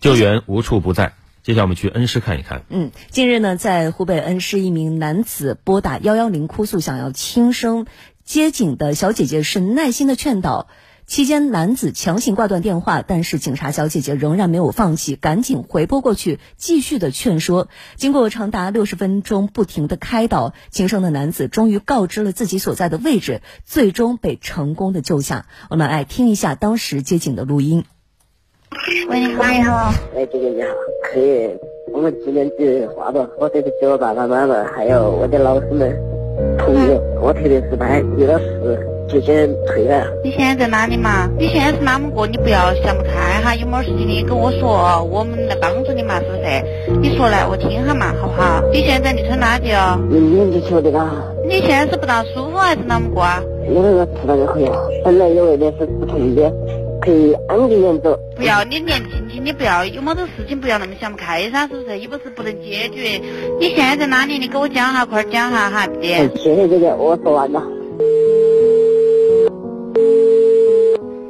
救援无处不在。接下来我们去恩施看一看。嗯，近日呢，在湖北恩施，一名男子拨打幺幺零哭诉，想要轻生，接警的小姐姐是耐心的劝导。期间，男子强行挂断电话，但是警察小姐姐仍然没有放弃，赶紧回拨过去，继续的劝说。经过长达六十分钟不停的开导，轻生的男子终于告知了自己所在的位置，最终被成功的救下。我们来听一下当时接警的录音。喂，你好，你好。哎，姐姐你好，可以，我们几年级话到我这个叫我爸爸妈妈，还有我的老师们、朋友，我特别是怕遇到事。就先退了。你现在在哪里嘛？你现在是哪么过？你不要想不开哈，有么事情你跟我说，我们来帮助你嘛，是不是？你说来我听下嘛，好不好？你现在在村哪里哦？明天就晓得了。你现在是不大舒服还是哪么过啊？我那个吃了就可以。本来有一点是不痛的，可以安静点走。不要，你年轻轻，你不要有么子事情不要那么想不开噻，是不是？又不是不能解决。你现在在哪里？你给我讲哈，快点讲哈哈，弟弟。谢谢姐姐，我说完了。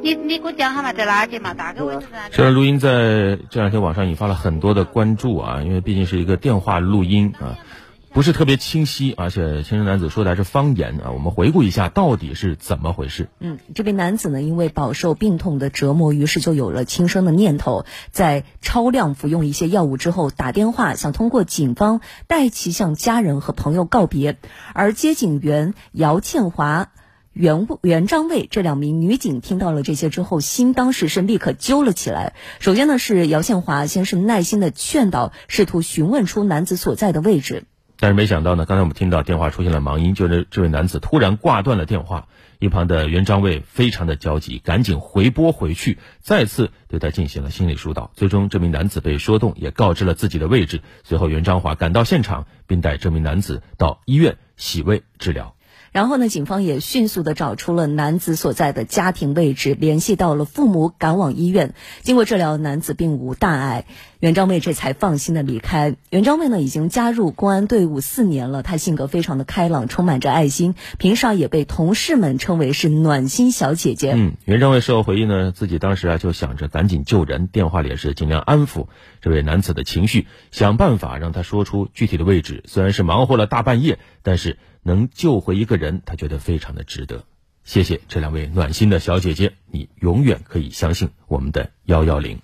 你你给我讲下嘛，在哪里嘛？大概位置在哪。这段录音在这两天网上引发了很多的关注啊，因为毕竟是一个电话录音啊，不是特别清晰，而且轻生男子说的还是方言啊。我们回顾一下到底是怎么回事。嗯，这位男子呢，因为饱受病痛的折磨，于是就有了轻生的念头，在超量服用一些药物之后，打电话想通过警方代其向家人和朋友告别，而接警员姚倩华。袁袁张卫这两名女警听到了这些之后，心当时是立刻揪了起来。首先呢，是姚倩华先是耐心的劝导，试图询问出男子所在的位置。但是没想到呢，刚才我们听到电话出现了盲音，就是这位男子突然挂断了电话。一旁的袁张卫非常的焦急，赶紧回拨回去，再次对他进行了心理疏导。最终，这名男子被说动，也告知了自己的位置。随后，袁章华赶到现场，并带这名男子到医院洗胃治疗。然后呢，警方也迅速的找出了男子所在的家庭位置，联系到了父母，赶往医院。经过治疗，男子并无大碍，袁张卫这才放心的离开。袁张卫呢，已经加入公安队伍四年了，他性格非常的开朗，充满着爱心，平时啊也被同事们称为是暖心小姐姐。嗯，袁张卫事后回忆呢，自己当时啊就想着赶紧救人，电话里也是尽量安抚这位男子的情绪，想办法让他说出具体的位置。虽然是忙活了大半夜，但是。能救回一个人，他觉得非常的值得。谢谢这两位暖心的小姐姐，你永远可以相信我们的幺幺零。